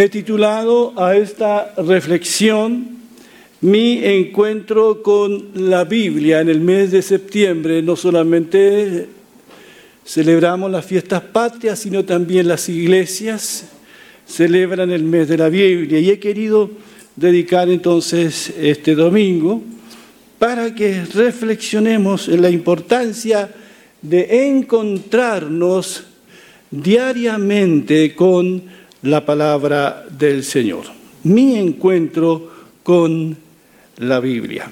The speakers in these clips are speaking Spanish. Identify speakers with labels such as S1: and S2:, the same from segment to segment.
S1: He titulado a esta reflexión mi encuentro con la Biblia en el mes de septiembre. No solamente celebramos las fiestas patrias, sino también las iglesias celebran el mes de la Biblia. Y he querido dedicar entonces este domingo para que reflexionemos en la importancia de encontrarnos diariamente con la palabra del Señor. Mi encuentro con la Biblia.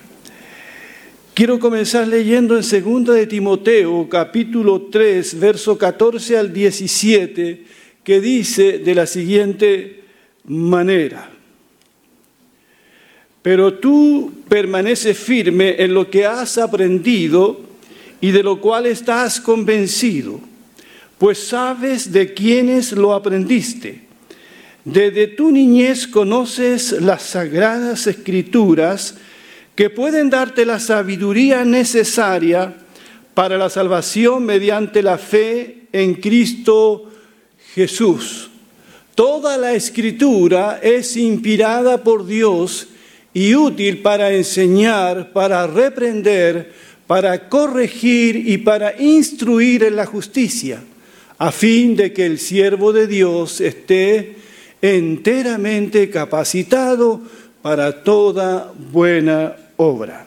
S1: Quiero comenzar leyendo en 2 de Timoteo, capítulo 3, verso 14 al 17, que dice de la siguiente manera. Pero tú permaneces firme en lo que has aprendido y de lo cual estás convencido, pues sabes de quiénes lo aprendiste desde tu niñez conoces las sagradas escrituras que pueden darte la sabiduría necesaria para la salvación mediante la fe en Cristo Jesús. Toda la escritura es inspirada por Dios y útil para enseñar, para reprender, para corregir y para instruir en la justicia, a fin de que el siervo de Dios esté enteramente capacitado para toda buena obra.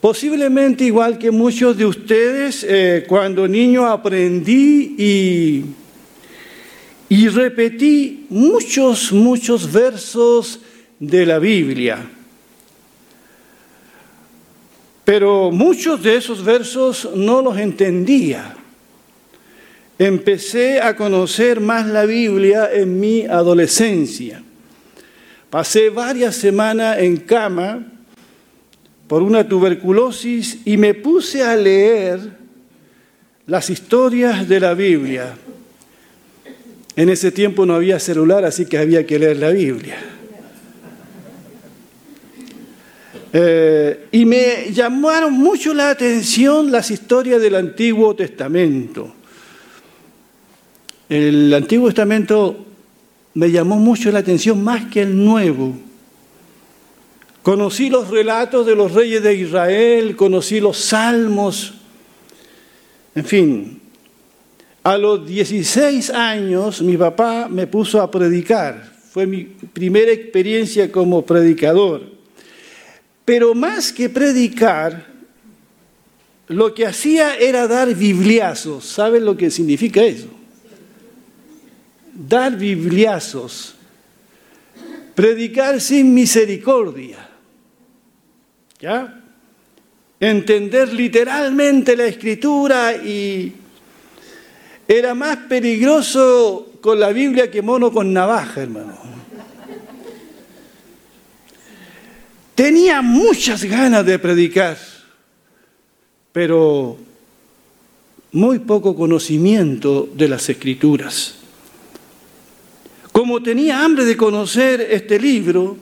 S1: Posiblemente igual que muchos de ustedes, eh, cuando niño aprendí y, y repetí muchos, muchos versos de la Biblia. Pero muchos de esos versos no los entendía empecé a conocer más la Biblia en mi adolescencia. Pasé varias semanas en cama por una tuberculosis y me puse a leer las historias de la Biblia. En ese tiempo no había celular, así que había que leer la Biblia. Eh, y me llamaron mucho la atención las historias del Antiguo Testamento. El Antiguo Testamento me llamó mucho la atención más que el Nuevo. Conocí los relatos de los reyes de Israel, conocí los salmos, en fin. A los 16 años mi papá me puso a predicar. Fue mi primera experiencia como predicador. Pero más que predicar, lo que hacía era dar bibliazos. ¿Saben lo que significa eso? Dar bibliazos, predicar sin misericordia, ¿ya? Entender literalmente la escritura y era más peligroso con la Biblia que mono con navaja, hermano. Tenía muchas ganas de predicar, pero muy poco conocimiento de las escrituras. Como tenía hambre de conocer este libro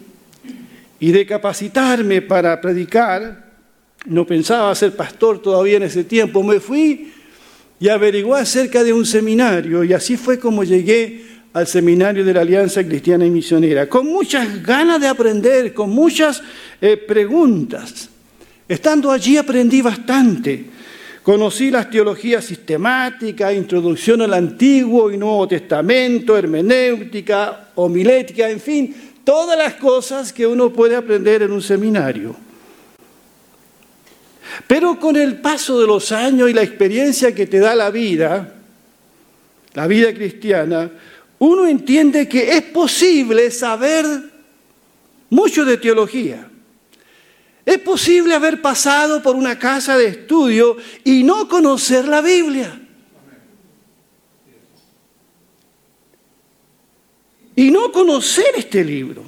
S1: y de capacitarme para predicar, no pensaba ser pastor todavía en ese tiempo, me fui y averigué acerca de un seminario y así fue como llegué al seminario de la Alianza Cristiana y Misionera, con muchas ganas de aprender, con muchas eh, preguntas. Estando allí aprendí bastante Conocí las teologías sistemáticas, introducción al Antiguo y Nuevo Testamento, hermenéutica, homilética, en fin, todas las cosas que uno puede aprender en un seminario. Pero con el paso de los años y la experiencia que te da la vida, la vida cristiana, uno entiende que es posible saber mucho de teología. Es posible haber pasado por una casa de estudio y no conocer la Biblia. Y no conocer este libro.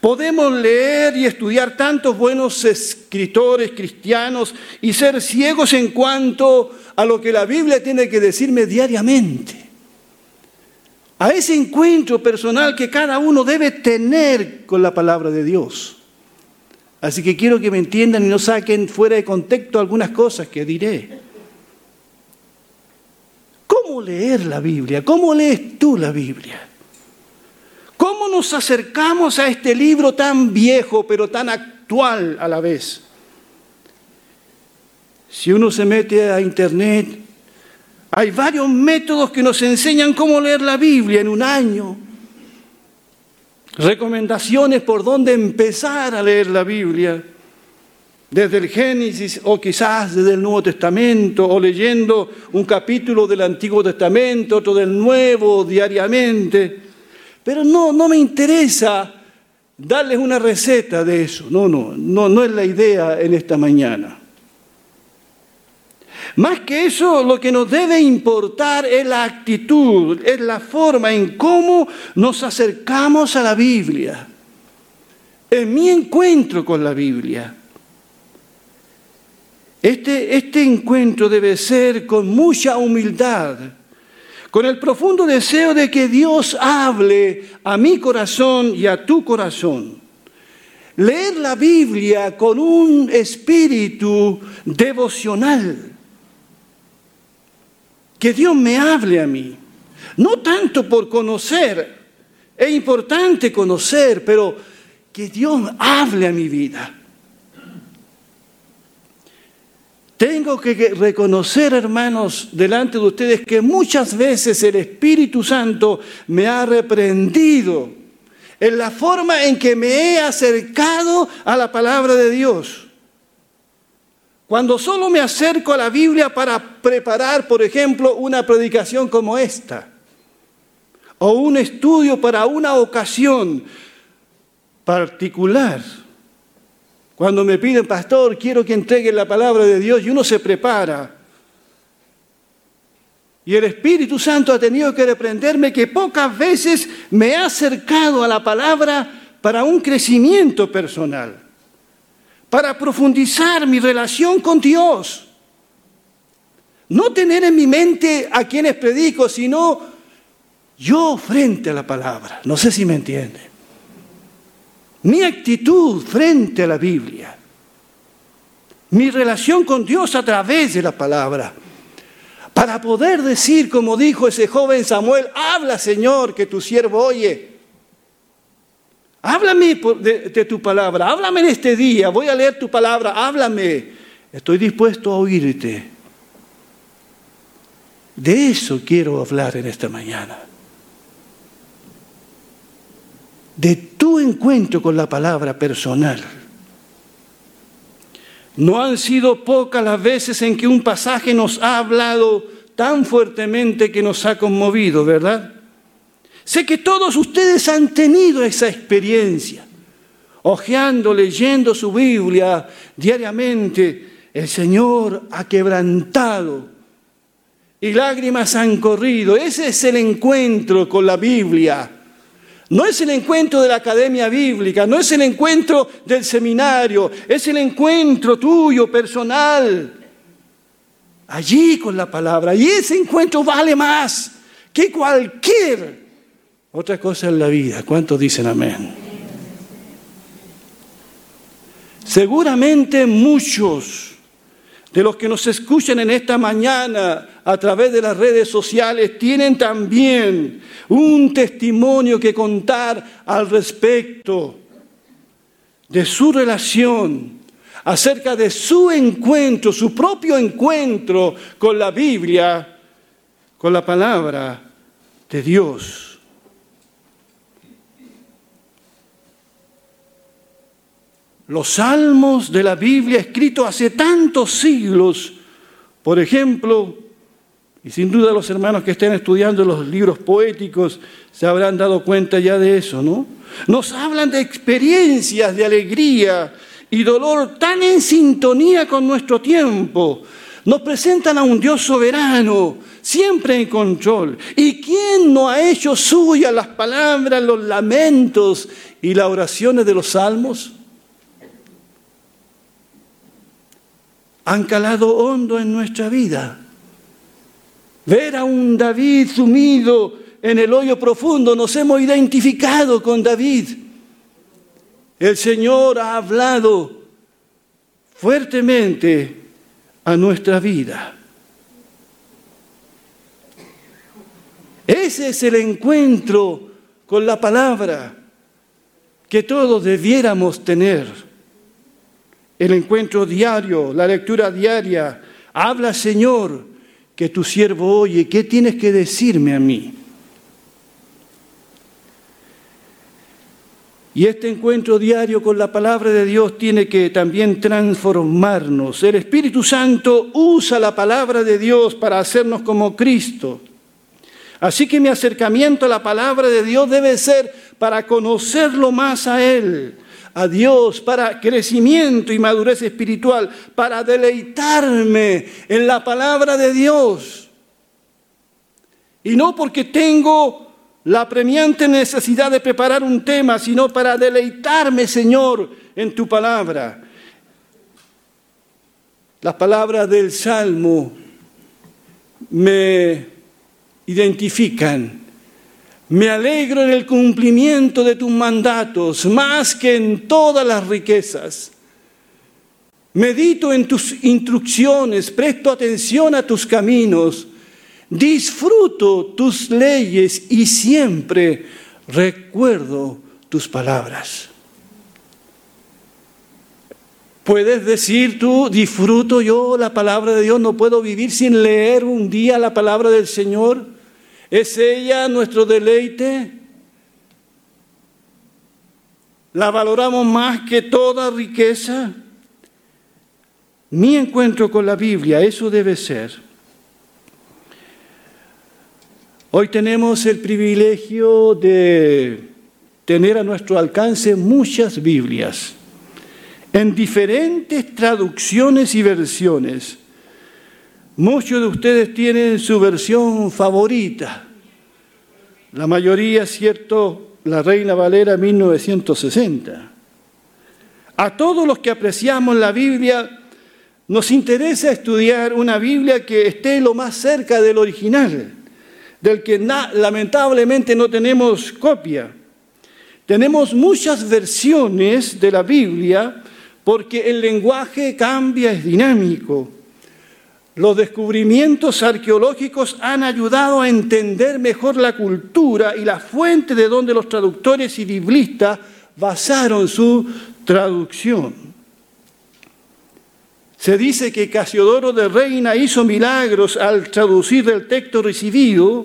S1: Podemos leer y estudiar tantos buenos escritores cristianos y ser ciegos en cuanto a lo que la Biblia tiene que decirme diariamente. A ese encuentro personal que cada uno debe tener con la palabra de Dios. Así que quiero que me entiendan y no saquen fuera de contexto algunas cosas que diré. ¿Cómo leer la Biblia? ¿Cómo lees tú la Biblia? ¿Cómo nos acercamos a este libro tan viejo pero tan actual a la vez? Si uno se mete a internet, hay varios métodos que nos enseñan cómo leer la Biblia en un año. Recomendaciones por dónde empezar a leer la Biblia. Desde el Génesis o quizás desde el Nuevo Testamento o leyendo un capítulo del Antiguo Testamento, otro del Nuevo diariamente. Pero no, no me interesa darles una receta de eso. No, no, no, no es la idea en esta mañana. Más que eso, lo que nos debe importar es la actitud, es la forma en cómo nos acercamos a la Biblia. En mi encuentro con la Biblia. Este, este encuentro debe ser con mucha humildad, con el profundo deseo de que Dios hable a mi corazón y a tu corazón. Leer la Biblia con un espíritu devocional que Dios me hable a mí. No tanto por conocer, es importante conocer, pero que Dios hable a mi vida. Tengo que reconocer, hermanos, delante de ustedes que muchas veces el Espíritu Santo me ha reprendido en la forma en que me he acercado a la palabra de Dios. Cuando solo me acerco a la Biblia para preparar, por ejemplo, una predicación como esta, o un estudio para una ocasión particular, cuando me piden, pastor, quiero que entregue la palabra de Dios y uno se prepara. Y el Espíritu Santo ha tenido que reprenderme que pocas veces me he acercado a la palabra para un crecimiento personal para profundizar mi relación con Dios. No tener en mi mente a quienes predico, sino yo frente a la palabra. No sé si me entiende. Mi actitud frente a la Biblia. Mi relación con Dios a través de la palabra. Para poder decir, como dijo ese joven Samuel, habla Señor, que tu siervo oye. Háblame de, tu palabra, háblame en este día, voy a leer tu palabra, háblame. Estoy dispuesto a oírte. De eso quiero hablar en esta mañana. De tu encuentro con la palabra personal. No han sido pocas las veces en que un pasaje nos ha hablado tan fuertemente que nos ha conmovido, ¿verdad? Sé que todos ustedes han tenido esa experiencia. Ojeando, leyendo su Biblia diariamente, el Señor ha quebrantado y lágrimas han corrido. Ese es el encuentro con la Biblia. No es el encuentro de la academia bíblica, no es el encuentro del seminario, es el encuentro tuyo, personal, allí con la palabra. Y ese encuentro vale más que cualquier otra cosa en la vida. ¿Cuántos dicen amén? Seguramente muchos de los que nos escuchan en esta mañana a través de las redes sociales tienen también un testimonio que contar al respecto de su relación, acerca de su encuentro, su propio encuentro con la Biblia, con la palabra de Dios. Los salmos de la Biblia escritos hace tantos siglos, por ejemplo, y sin duda los hermanos que estén estudiando los libros poéticos se habrán dado cuenta ya de eso, ¿no? Nos hablan de experiencias de alegría y dolor tan en sintonía con nuestro tiempo. Nos presentan a un Dios soberano, siempre en control. ¿Y quién no ha hecho suyas las palabras, los lamentos y las oraciones de los salmos? Han calado hondo en nuestra vida. Ver a un David sumido en el hoyo profundo, nos hemos identificado con David. El Señor ha hablado fuertemente a nuestra vida. Ese es el encuentro con la palabra que todos debiéramos tener. El encuentro diario, la lectura diaria. Habla, Señor, que tu siervo oye. ¿Qué tienes que decirme a mí? Y este encuentro diario con la palabra de Dios tiene que también transformarnos. El Espíritu Santo usa la palabra de Dios para hacernos como Cristo. Así que mi acercamiento a la palabra de Dios debe ser para conocerlo más a Él, a Dios, para crecimiento y madurez espiritual, para deleitarme en la palabra de Dios. Y no porque tengo la premiante necesidad de preparar un tema, sino para deleitarme, Señor, en tu palabra. Las palabras del Salmo me identifican. Me alegro en el cumplimiento de tus mandatos más que en todas las riquezas. Medito en tus instrucciones, presto atención a tus caminos disfruto tus leyes y siempre recuerdo tus palabras. Puedes decir tú, disfruto yo la palabra de Dios, no puedo vivir sin leer un día la palabra del Señor. ¿Es ella nuestro deleite? ¿La valoramos más que toda riqueza? Mi encuentro con la Biblia, eso debe ser Hoy tenemos el privilegio de tener a nuestro alcance muchas Biblias en diferentes traducciones y versiones. Muchos de ustedes tienen su versión favorita. La mayoría, cierto, la Reina Valera 1960. A todos los que apreciamos la Biblia, nos interesa estudiar una Biblia que esté lo más cerca del original del que lamentablemente no tenemos copia. Tenemos muchas versiones de la Biblia porque el lenguaje cambia, es dinámico. Los descubrimientos arqueológicos han ayudado a entender mejor la cultura y la fuente de donde los traductores y biblistas basaron su traducción. Se dice que Casiodoro de Reina hizo milagros al traducir el texto recibido,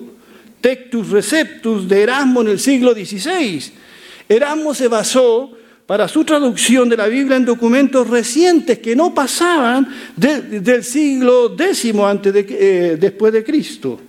S1: Tectus Receptus de Erasmo en el siglo XVI. Erasmo se basó para su traducción de la Biblia en documentos recientes que no pasaban del siglo X antes eh, después de Cristo.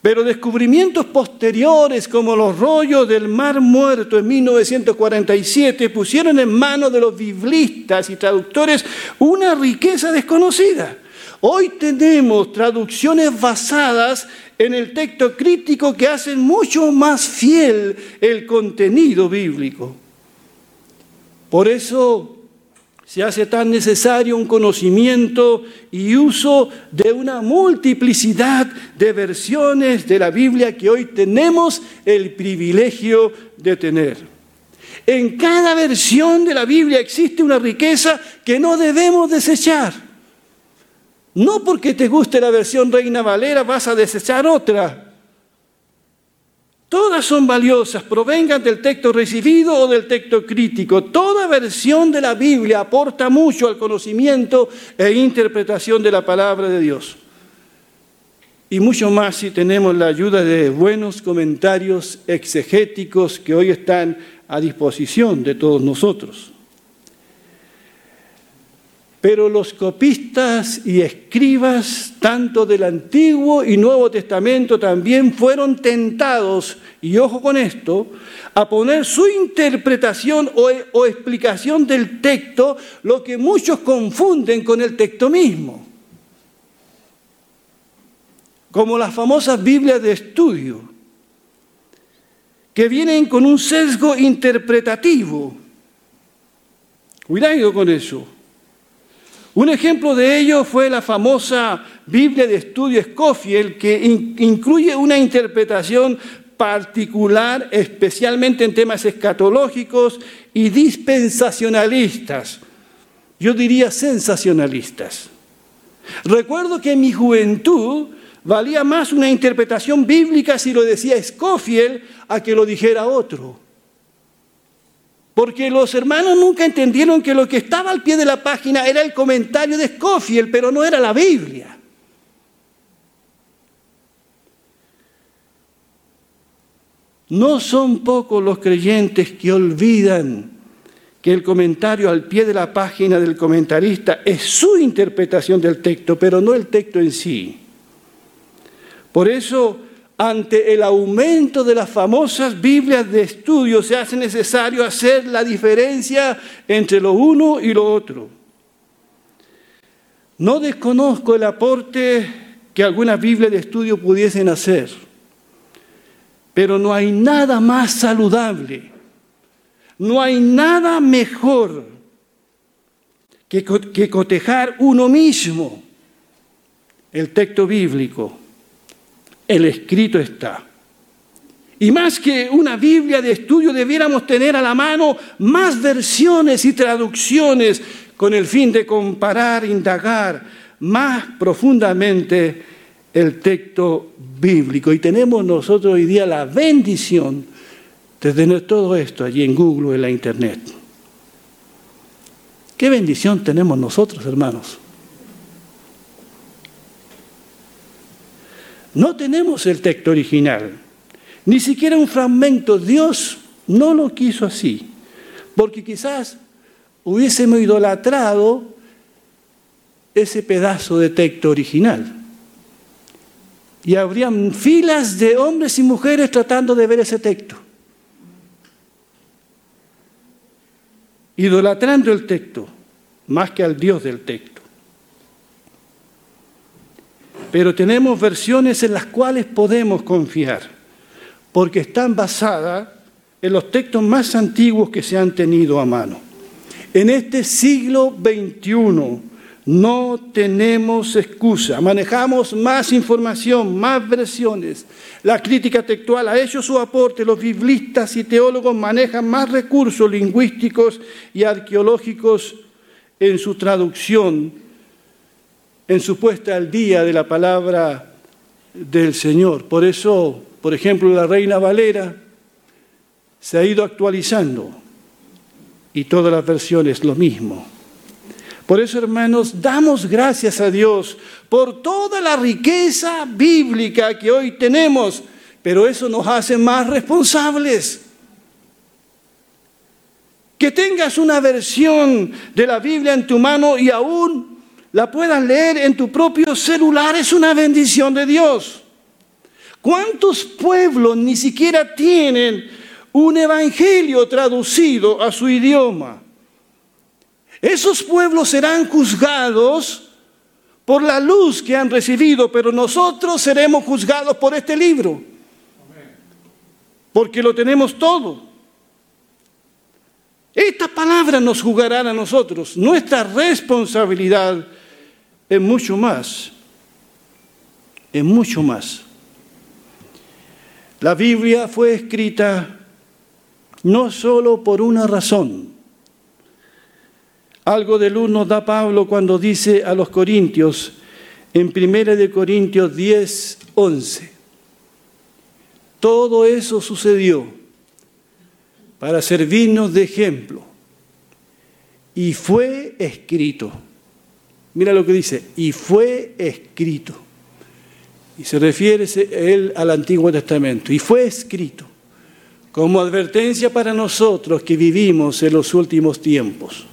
S1: Pero descubrimientos posteriores como los rollos del Mar Muerto en 1947 pusieron en manos de los biblistas y traductores una riqueza desconocida. Hoy tenemos traducciones basadas en el texto crítico que hacen mucho más fiel el contenido bíblico. Por eso se hace tan necesario un conocimiento y uso de una multiplicidad de versiones de la Biblia que hoy tenemos el privilegio de tener. En cada versión de la Biblia existe una riqueza que no debemos desechar. No porque te guste la versión Reina Valera vas a desechar otra. Todas son valiosas, provengan del texto recibido o del texto crítico. Toda versión de la Biblia aporta mucho al conocimiento e interpretación de la palabra de Dios. Y mucho más si tenemos la ayuda de buenos comentarios exegéticos que hoy están a disposición de todos nosotros. Pero los copistas y escribas, tanto del Antiguo y Nuevo Testamento, también fueron tentados, y ojo con esto, a poner su interpretación o, explicación del texto, lo que muchos confunden con el texto mismo. Como las famosas Biblias de estudio, que vienen con un sesgo interpretativo. Cuidado con eso. Un ejemplo de ello fue la famosa Biblia de estudio Scofield, que incluye una interpretación particular, especialmente en temas escatológicos y dispensacionalistas. Yo diría sensacionalistas. Recuerdo que en mi juventud valía más una interpretación bíblica si lo decía Scofield a que lo dijera otro. Porque los hermanos nunca entendieron que lo que estaba al pie de la página era el comentario de Scofield, pero no era la Biblia. No son pocos los creyentes que olvidan que el comentario al pie de la página del comentarista es su interpretación del texto, pero no el texto en sí. Por eso, ante el aumento de las famosas Biblias de estudio, se hace necesario hacer la diferencia entre lo uno y lo otro. No desconozco el aporte que algunas Biblias de estudio pudiesen hacer, pero no hay nada más saludable, no hay nada mejor que, que cotejar uno mismo el texto bíblico el escrito está. Y más que una Biblia de estudio, debiéramos tener a la mano más versiones y traducciones con el fin de comparar, indagar más profundamente el texto bíblico. Y tenemos nosotros hoy día la bendición de tener todo esto allí en Google, en la Internet. ¿Qué bendición tenemos nosotros, hermanos? No tenemos el texto original, ni siquiera un fragmento. Dios no lo quiso así, porque quizás hubiésemos idolatrado ese pedazo de texto original. Y habrían filas de hombres y mujeres tratando de ver ese texto. Idolatrando el texto, más que al Dios del texto. Pero tenemos versiones en las cuales podemos confiar, porque están basadas en los textos más antiguos que se han tenido a mano. En este siglo XXI no tenemos excusa, manejamos más información, más versiones. La crítica textual ha hecho su aporte, los biblistas y teólogos manejan más recursos lingüísticos y arqueológicos en su traducción en su puesta al día de la palabra del Señor. Por eso, por ejemplo, la Reina Valera se ha ido actualizando y todas las versiones lo mismo. Por eso, hermanos, damos gracias a Dios por toda la riqueza bíblica que hoy tenemos, pero eso nos hace más responsables. Que tengas una versión de la Biblia en tu mano y aún la puedas leer en tu propio celular es una bendición de Dios. ¿Cuántos pueblos ni siquiera tienen un evangelio traducido a su idioma? Esos pueblos serán juzgados por la luz que han recibido, pero nosotros seremos juzgados por este libro. Porque lo tenemos todo. Esta palabra nos jugará a nosotros. Nuestra responsabilidad es mucho más, es mucho más. La Biblia fue escrita no solo por una razón. Algo de luz nos da Pablo cuando dice a los Corintios, en 1 de Corintios 10, 11, todo eso sucedió para servirnos de ejemplo y fue escrito Mira lo que dice, y fue escrito. Y se refiere él al Antiguo Testamento. Y fue escrito como advertencia para nosotros que vivimos en los últimos tiempos.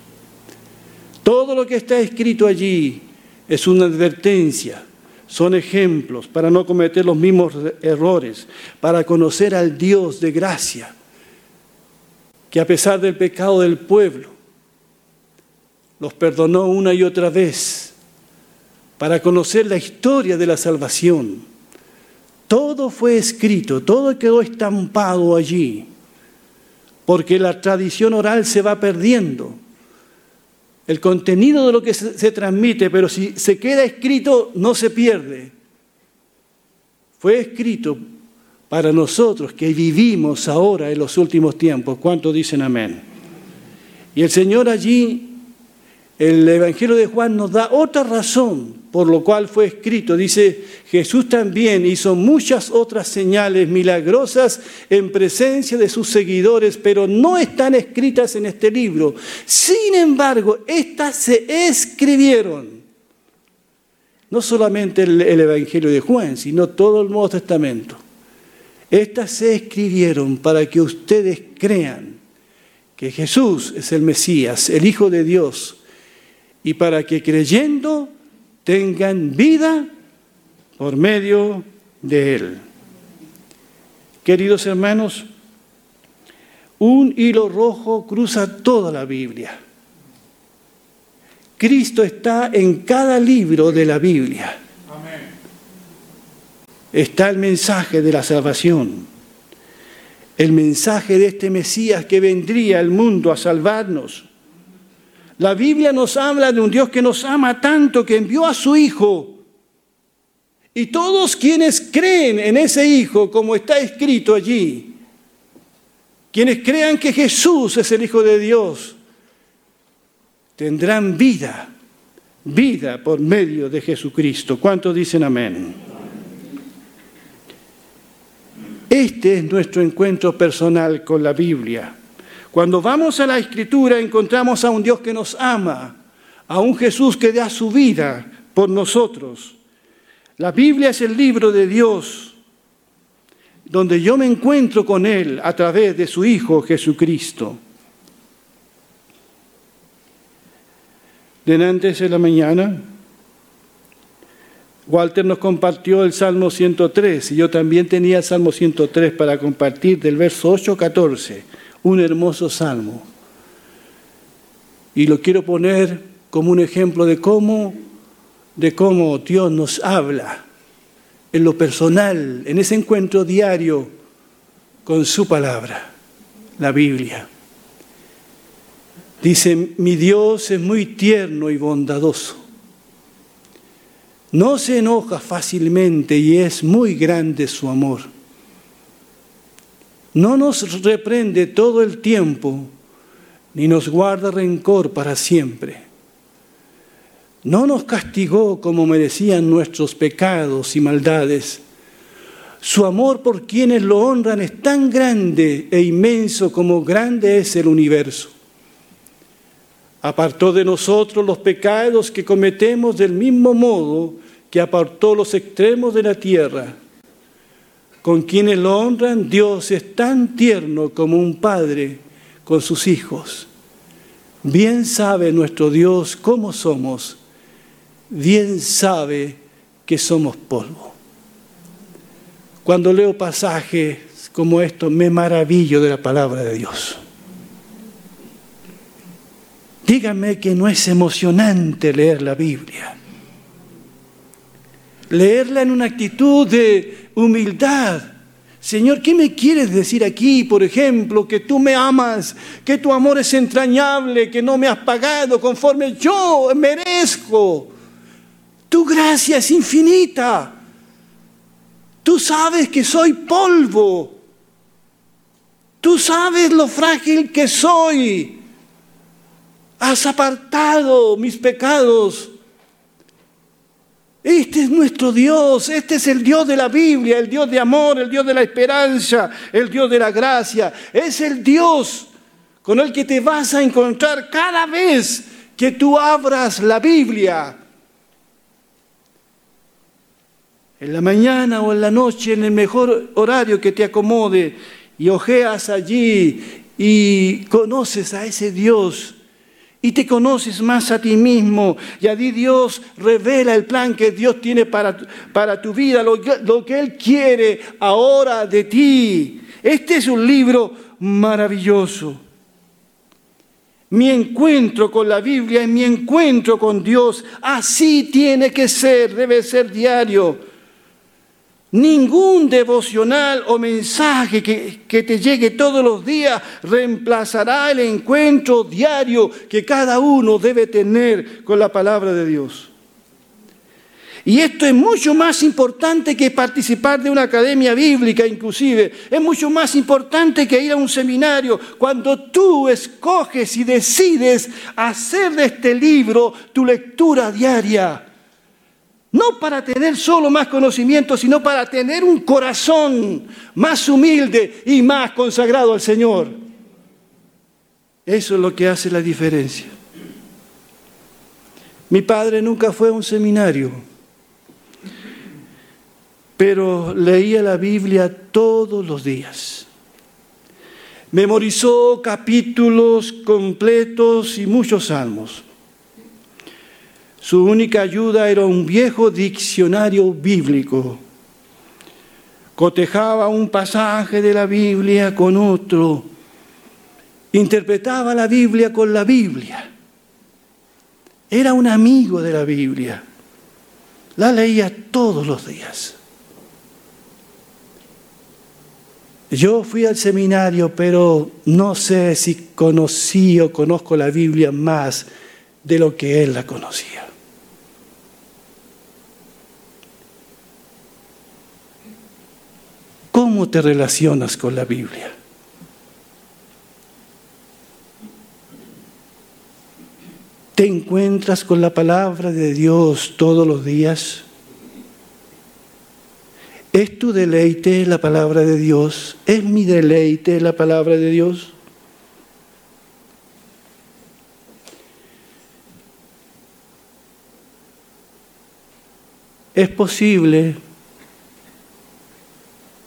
S1: Todo lo que está escrito allí es una advertencia, son ejemplos para no cometer los mismos errores, para conocer al Dios de gracia, que a pesar del pecado del pueblo, los perdonó una y otra vez para conocer la historia de la salvación. Todo fue escrito, todo quedó estampado allí, porque la tradición oral se va perdiendo. El contenido de lo que se, transmite, pero si se queda escrito, no se pierde. Fue escrito para nosotros que vivimos ahora en los últimos tiempos. ¿Cuántos dicen amén? Y el Señor allí el Evangelio de Juan nos da otra razón por lo cual fue escrito. Dice, Jesús también hizo muchas otras señales milagrosas en presencia de sus seguidores, pero no están escritas en este libro. Sin embargo, estas se escribieron. No solamente el, Evangelio de Juan, sino todo el Nuevo Testamento. Estas se escribieron para que ustedes crean que Jesús es el Mesías, el Hijo de Dios, y para que creyendo tengan vida por medio de Él. Queridos hermanos, un hilo rojo cruza toda la Biblia. Cristo está en cada libro de la Biblia. Está el mensaje de la salvación, el mensaje de este Mesías que vendría al mundo a salvarnos la Biblia nos habla de un Dios que nos ama tanto que envió a su Hijo. Y todos quienes creen en ese Hijo, como está escrito allí, quienes crean que Jesús es el Hijo de Dios, tendrán vida, vida por medio de Jesucristo. ¿Cuántos dicen amén? Este es nuestro encuentro personal con la Biblia. Cuando vamos a la escritura encontramos a un Dios que nos ama, a un Jesús que da su vida por nosotros. La Biblia es el libro de Dios, donde yo me encuentro con Él a través de su Hijo Jesucristo. De antes de la mañana, Walter nos compartió el Salmo 103 y yo también tenía el Salmo 103 para compartir del verso 8 14 un hermoso salmo. Y lo quiero poner como un ejemplo de cómo, de cómo Dios nos habla en lo personal, en ese encuentro diario con su palabra, la Biblia. Dice, mi Dios es muy tierno y bondadoso. No se enoja fácilmente y es muy grande su amor no nos reprende todo el tiempo, ni nos guarda rencor para siempre. No nos castigó como merecían nuestros pecados y maldades. Su amor por quienes lo honran es tan grande e inmenso como grande es el universo. Apartó de nosotros los pecados que cometemos del mismo modo que apartó los extremos de la tierra con quienes lo honran, Dios es tan tierno como un padre con sus hijos. Bien sabe nuestro Dios cómo somos, bien sabe que somos polvo. Cuando leo pasajes como estos, me maravillo de la palabra de Dios. Dígame que no es emocionante leer la Biblia. Leerla en una actitud de humildad. Señor, ¿qué me quieres decir aquí? Por ejemplo, que tú me amas, que tu amor es entrañable, que no me has pagado conforme yo merezco. Tu gracia es infinita. Tú sabes que soy polvo. Tú sabes lo frágil que soy. Has apartado mis pecados este es nuestro Dios, este es el Dios de la Biblia, el Dios de amor, el Dios de la esperanza, el Dios de la gracia. Es el Dios con el que te vas a encontrar cada vez que tú abras la Biblia. En la mañana o en la noche, en el mejor horario que te acomode, y ojeas allí y conoces a ese Dios y te conoces más a ti mismo. Y allí Dios revela el plan que Dios tiene para, para tu vida, lo que, lo que Él quiere ahora de ti. Este es un libro maravilloso. Mi encuentro con la Biblia es mi encuentro con Dios. Así tiene que ser, debe ser diario. Ningún devocional o mensaje que, te llegue todos los días reemplazará el encuentro diario que cada uno debe tener con la palabra de Dios. Y esto es mucho más importante que participar de una academia bíblica inclusive. Es mucho más importante que ir a un seminario. Cuando tú escoges y decides hacer de este libro tu lectura diaria No para tener solo más conocimiento, sino para tener un corazón más humilde y más consagrado al Señor. Eso es lo que hace la diferencia. Mi padre nunca fue a un seminario, pero leía la Biblia todos los días. Memorizó capítulos completos y muchos salmos. Su única ayuda era un viejo diccionario bíblico. Cotejaba un pasaje de la Biblia con otro. Interpretaba la Biblia con la Biblia. Era un amigo de la Biblia. La leía todos los días. Yo fui al seminario, pero no sé si conocí o conozco la Biblia más de lo que él la conocía. ¿Cómo te relacionas con la Biblia? ¿Te encuentras con la palabra de Dios todos los días? ¿Es tu deleite la palabra de Dios? ¿Es mi deleite la palabra de Dios? Es posible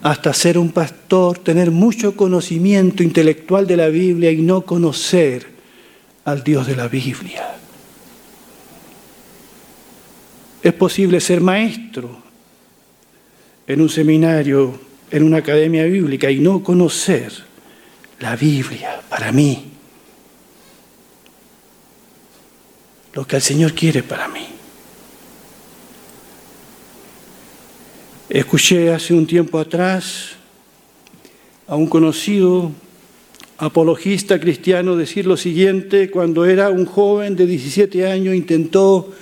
S1: hasta ser un pastor, tener mucho conocimiento intelectual de la Biblia y no conocer al Dios de la Biblia. Es posible ser maestro en un seminario, en una academia bíblica y no conocer la Biblia para mí. Lo que el Señor quiere para mí. Escuché hace un tiempo atrás a un conocido apologista cristiano decir lo siguiente cuando era un joven de 17 años intentó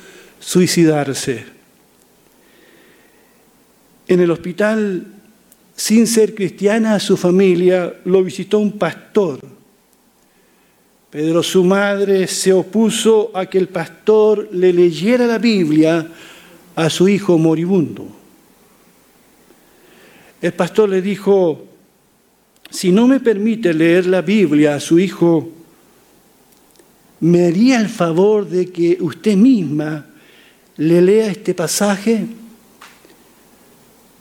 S1: suicidarse. En el hospital, sin ser cristiana, su familia lo visitó un pastor. Pedro, su madre, se opuso a que el pastor le leyera la Biblia a su hijo moribundo. El pastor le dijo, si no me permite leer la Biblia a su hijo, ¿me haría el favor de que usted misma le lea este pasaje?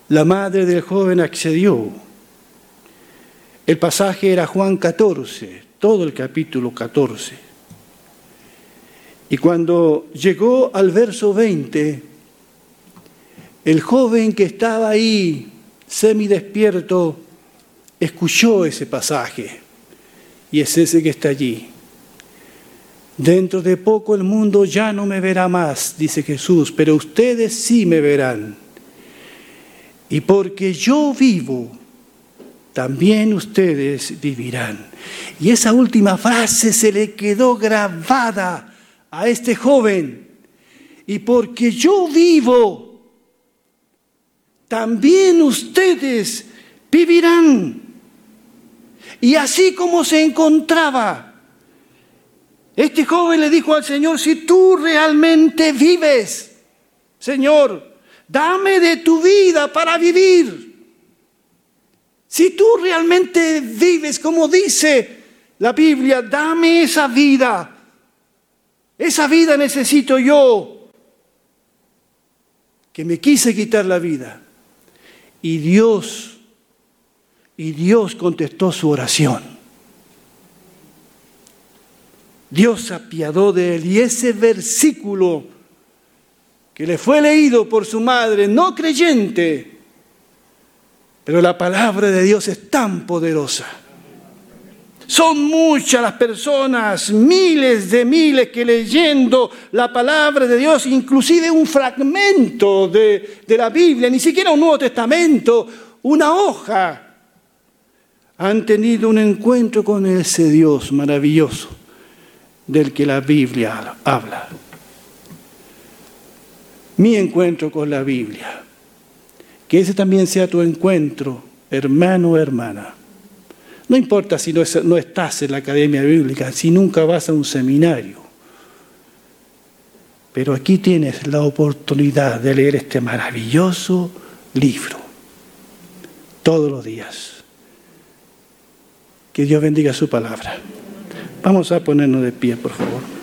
S1: La madre del joven accedió. El pasaje era Juan 14, todo el capítulo 14. Y cuando llegó al verso 20, el joven que estaba ahí semidespierto, escuchó ese pasaje y es ese que está allí. Dentro de poco el mundo ya no me verá más, dice Jesús, pero ustedes sí me verán. Y porque yo vivo, también ustedes vivirán. Y esa última frase se le quedó grabada a este joven. Y porque yo vivo, también ustedes vivirán. Y así como se encontraba, este joven le dijo al Señor, si tú realmente vives, Señor, dame de tu vida para vivir. Si tú realmente vives como dice la Biblia, dame esa vida. Esa vida necesito yo, que me quise quitar la vida. Y Dios, y Dios contestó su oración. Dios apiadó de él y ese versículo que le fue leído por su madre, no creyente, pero la palabra de Dios es tan poderosa. Son muchas las personas, miles de miles que leyendo la palabra de Dios, inclusive un fragmento de, de, la Biblia, ni siquiera un Nuevo Testamento, una hoja, han tenido un encuentro con ese Dios maravilloso del que la Biblia habla. Mi encuentro con la Biblia. Que ese también sea tu encuentro, hermano o hermana. No importa si no, estás en la academia bíblica, si nunca vas a un seminario. Pero aquí tienes la oportunidad de leer este maravilloso libro todos los días. Que Dios bendiga su palabra. Vamos a ponernos de pie, por favor.